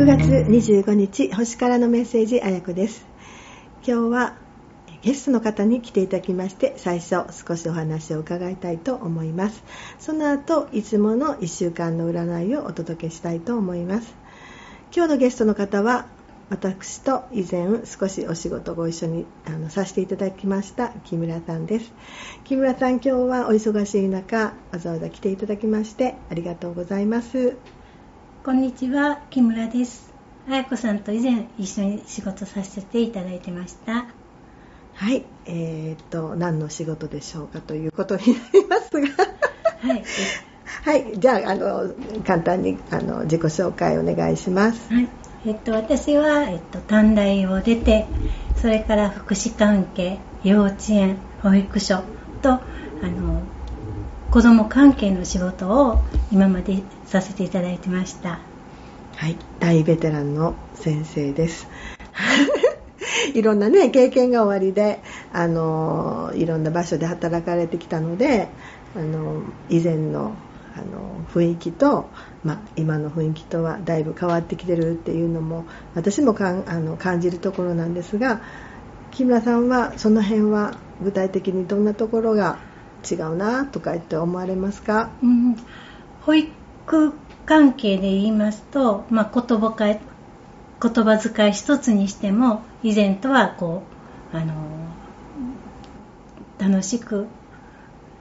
9月25日星からのメッセージあやこです。今日はゲストの方に来ていただきまして最初少しお話を伺いたいと思います。その後いつもの1週間の占いをお届けしたいと思います。今日のゲストの方は私と以前少しお仕事ご一緒にあのさせていただきました木村さんです。木村さん今日はお忙しい中わざわざ来ていただきましてありがとうございます。こんにちは木村です。彩子さんと以前一緒に仕事させていただいてました。はいえー、っと何の仕事でしょうかということになりますが。はい。はい、じゃああの簡単にあの自己紹介お願いします。はい、えっと私はえっと短大を出て、それから福祉関係、幼稚園、保育所とあの子ども関係の仕事を今までさせていただいてました。はい大ベテランの先生です。いろんなね経験が終わりであのいろんな場所で働かれてきたのであの以前のあの雰囲気と、ま、今の雰囲気とはだいぶ変わってきてるっていうのも私もかんあの感じるところなんですが木村さんはその辺は具体的にどんなところが違うなとかって思われますか、うん、保育関係で言いますと、まあ、言葉か言葉遣い一つにしても以前とはこうあの楽しく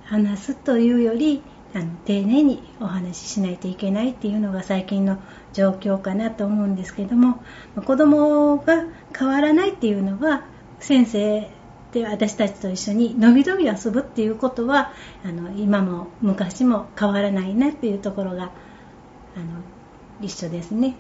話すというよりあの丁寧にお話ししないといけないっていうのが最近の状況かなと思うんですけども子供が変わらないっていうのは先生で私たちと一緒にのびのび遊ぶっていうことはあの今も昔も変わらないなっていうところがあの一緒ですね。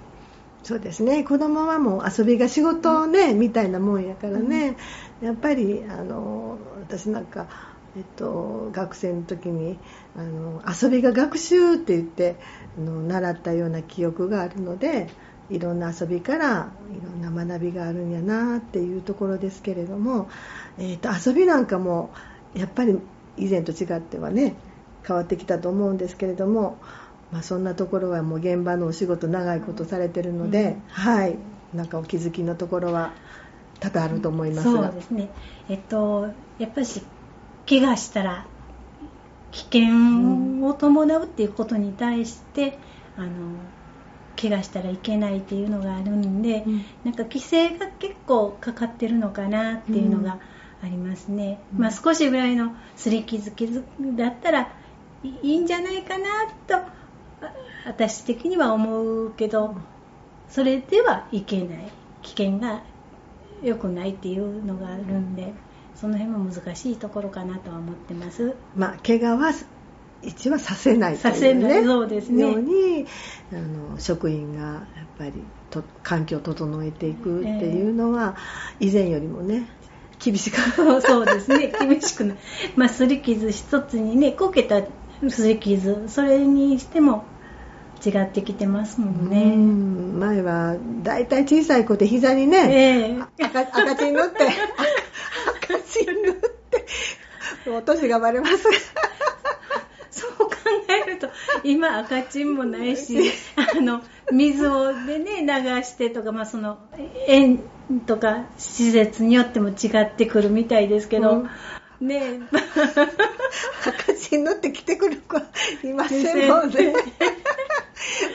そうですね。子供はもう遊びが仕事ね、うん、みたいなもんやからね、うん、やっぱりあの私なんか、えっと、学生の時にあの遊びが学習って言ってあの習ったような記憶があるのでいろんな遊びからいろんな学びがあるんやなっていうところですけれども、えーと、遊びなんかもやっぱり以前と違ってはね変わってきたと思うんですけれども、まあ、そんなところはもう現場のお仕事長いことされてるので、うん、はい。なんかお気づきのところは多々あると思いますが。そうですね。えっとやっぱり怪我したら危険を伴うっていうことに対して、うん、あの怪我したらいけないっていうのがあるんで、うん、なんか規制が結構かかってるのかなっていうのがありますね、うん、まあ、少しぐらいの擦り傷傷だったらいいんじゃないかなと私的には思うけどそれではいけない。危険が良くないっていうのがあるんでその辺も難しいところかなとは思ってます。まあ、怪我は一はさせないという、ね、させない。そうですね。ようにあの職員がやっぱりと環境を整えていくっていうのは、えー、以前よりもね厳しく。そうですね。厳しくないまあすり傷一つにねこけたすり傷それにしても違ってきてますもんね。前はだいたい小さい子で膝にね、えー、赤赤チン塗って 赤チン塗ってもう年がバレますえると今赤チンもないしあの水をでね流してとか、まあ、その園とか施設によっても違ってくるみたいですけど、うん、ね赤チン塗って来てくる子いませんもんね。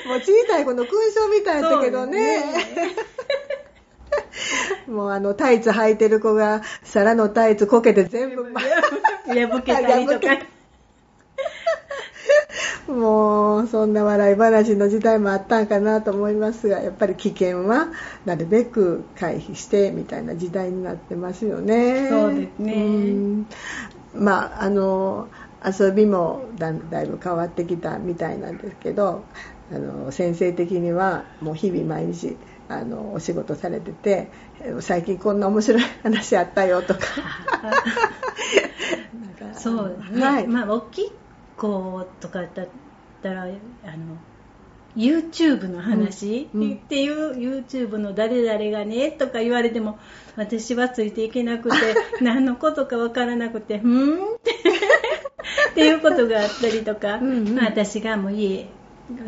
もう小さい子の勲章みたいだけどね。もうあのタイツ履いてる子が皿のタイツこけて全部破けたりとか もうそんな笑い話の時代もあったんかなと思いますがやっぱり危険はなるべく回避してみたいな時代になってますよね。そうですね。まああの遊びもだだいぶ変わってきたみたいなんですけどあの先生的にはもう日々毎日あのお仕事されてて最近こんな面白い話あったよとか そうね、はい、まあ大きい子とかだったらあの YouTube の話、うん、っていう YouTube の誰々がねとか言われても私はついていけなくて 何のことか分からなくてうんって っていうことがあったりとか、うんうん、まあ、私がもう家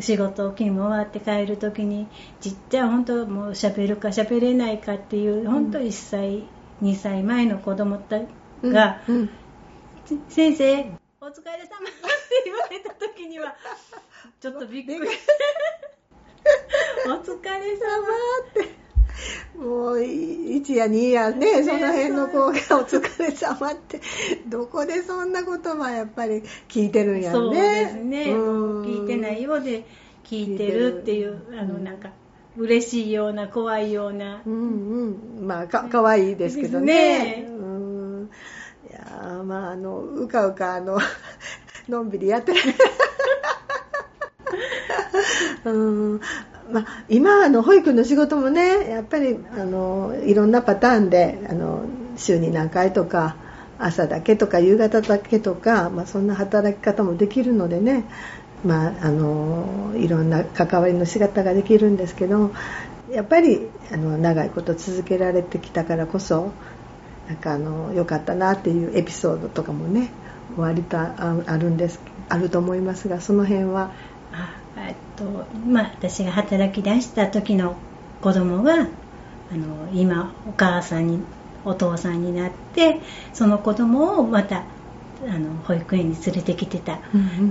仕事勤務終わって帰る時にちっちゃい本当もう喋るか喋れないかっていう本当1歳、2歳前の子供たが、うんうん。先生お疲れ様って言われた時にはちょっとびっくり。お疲れ様って。もう1や2やねその辺の子が「お疲れ様って。どこでそんな言葉やっぱり聞いてるんやね。そうですね、うん。聞いてないようで聞いてるっていうあのなんか嬉しいような怖いような。うんうん。まあかかわいいですけどね。ねまああのうかうかあの のんびりやってる。うん。ま、今あの保育の仕事もねやっぱりあのいろんなパターンであの週に何回とか朝だけとか夕方だけとか、まあ、そんな働き方もできるのでね、まあ、あのいろんな関わりの仕方ができるんですけどやっぱりあの長いこと続けられてきたからこそなんかあの良かったなっていうエピソードとかもね割とああるんですあると思いますがその辺は。あえっとまあ私が働き出した時の子供があの今お母さんにお父さんになってその子供をまたあの保育園に連れてきてた、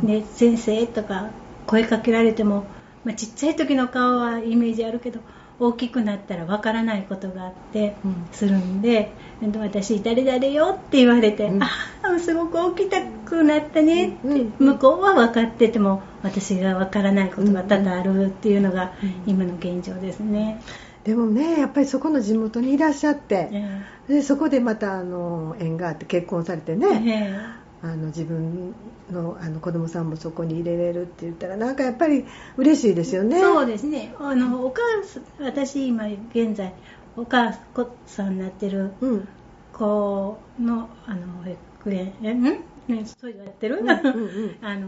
で先生とか声かけられても、まあ、ちっちゃい時の顔はイメージあるけど大きくなったらわからないことがあってうん。するんで、で私誰々よって言われて、うんああすごく大きくなったねって、うん。向こうは分かってても私がわからないことが多々あるっていうのがうん。今の現状ですね。でもねやっぱりそこの地元にいらっしゃって、えでそこでまたあの縁があって結婚されてえね、えあの自分のあの子供さんもそこに入れれるって言ったらなんかやっぱり嬉しいですよね。そうですね。あのお母さん私今現在お母さんになってるうん。子のあの保育園えん？ねそうやってる、うんうんうん。あの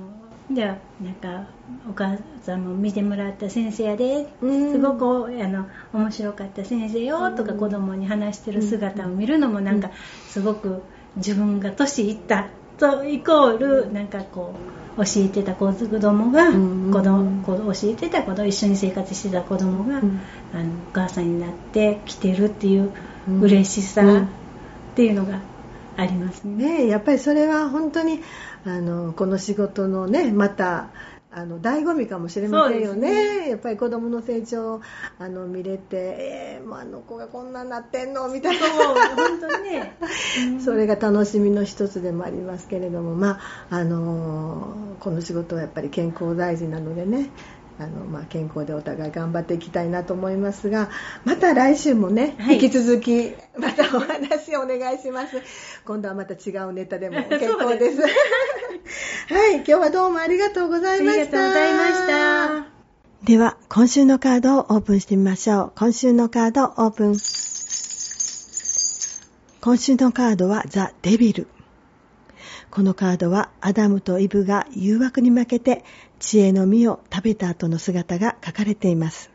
ではなんかお母さんも見てもらった先生やで、うん。すごくあの面白かった先生よとか子供に話してる姿を見るのもなんかすごく自分が年いったとイコールなんかこう教えてた子供がうん子供教えてた子供一緒に生活してた子供が、うん。あのお母さんになってきてるっていううん嬉しさうん。っていうのがありますね。ねやっぱりそれは本当にあのこの仕事のねまたあの醍醐味かもしれませんよね。ですやっぱり子供の成長をあの見れて、えーもうあの子がこんなになってんのみたいな。本当にね、うん。それが楽しみの一つでもありますけれども、まああのこの仕事はやっぱり健康大事なのでねあの、まあ、健康でお互い頑張っていきたいなと思いますがまた来週もね、はい。引き続きまたお話お願いします。今度はまた違うネタでも 結構ですはい今日はどうもありがとうございました。ありがとうございました。では今週のカードをオープンしてみましょう。今週のカードオープン。今週のカードはザ・デビル。このカードはアダムとイブが誘惑に負けて知恵の実を食べた後の姿が書かれています。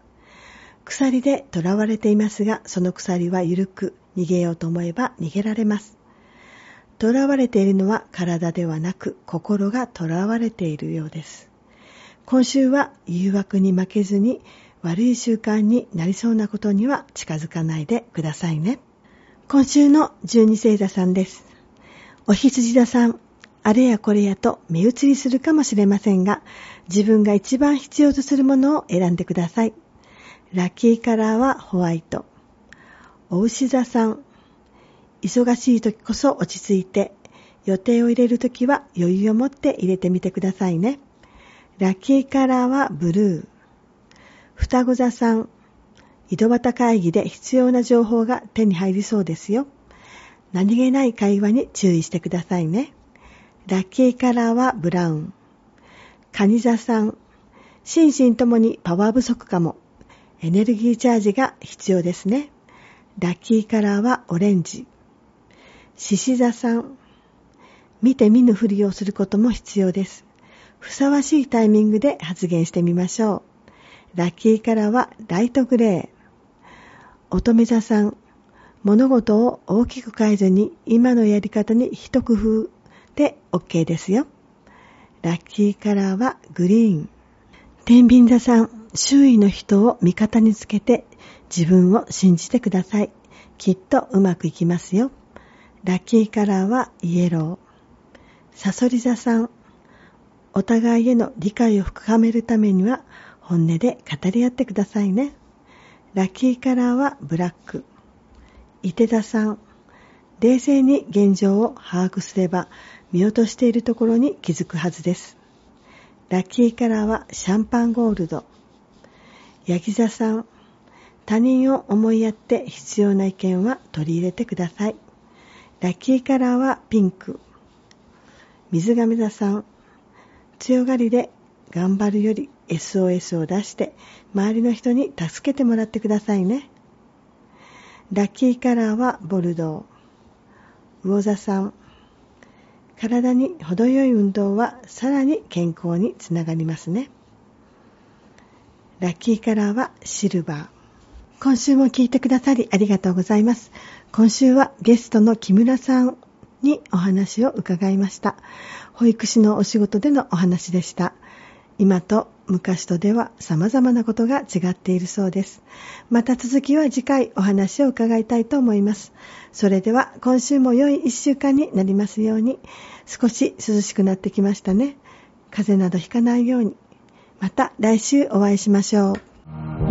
鎖で囚われていますがその鎖は緩く逃げようと思えば逃げられます囚われているのは体ではなく心が囚われているようです今週は誘惑に負けずに悪い習慣になりそうなことには近づかないでくださいね。今週の十二星座さんです。お羊座さん、あれやこれやと目移りするかもしれませんが、自分が一番必要とするものを選んでください。ラッキーカラーはホワイト。お牛座さん、忙しい時こそ落ち着いて、予定を入れる時は余裕を持って入れてみてくださいね。ラッキーカラーはブルー。双子座さん、井戸端会議で必要な情報が手に入りそうですよ。何気ない会話に注意してくださいね。ラッキーカラーはブラウン。蟹座さん、心身ともにパワー不足かも。エネルギーチャージが必要ですね。ラッキーカラーはオレンジ。獅子座さん、見て見ぬふりをすることも必要です。ふさわしいタイミングで発言してみましょう。ラッキーカラーはライトグレー。乙女座さん、物事を大きく変えずに今のやり方に一工夫で OK ですよ。ラッキーカラーはグリーン。天秤座さん、周囲の人を味方につけて自分を信じてください。きっとうまくいきますよ。ラッキーカラーはイエロー。サソリ座さん、お互いへの理解を深めるためには本音で語り合ってくださいね。ラッキーカラーはブラック。伊手座さん、冷静に現状を把握すれば見落としているところに気づくはずです。ラッキーカラーはシャンパンゴールド。ヤギ座さん、他人を思いやって必要な意見は取り入れてください。ラッキーカラーはピンク。水亀座さん、強がりで頑張るより SOS を出して周りの人に助けてもらってくださいね。ラッキーカラーはボルドー。魚座さん、体に程よい運動はさらに健康につながりますね。ラッキーカラーはシルバー。今週も聞いてくださりありがとうございます。今週はゲストの木村さんにお話を伺いました。保育士のお仕事でのお話でした。今と昔とでは様々なことが違っているそうです。また続きは次回お話を伺いたいと思います。それでは今週も良い一週間になりますように、少し涼しくなってきましたね。風邪などひかないように。また来週お会いしましょう。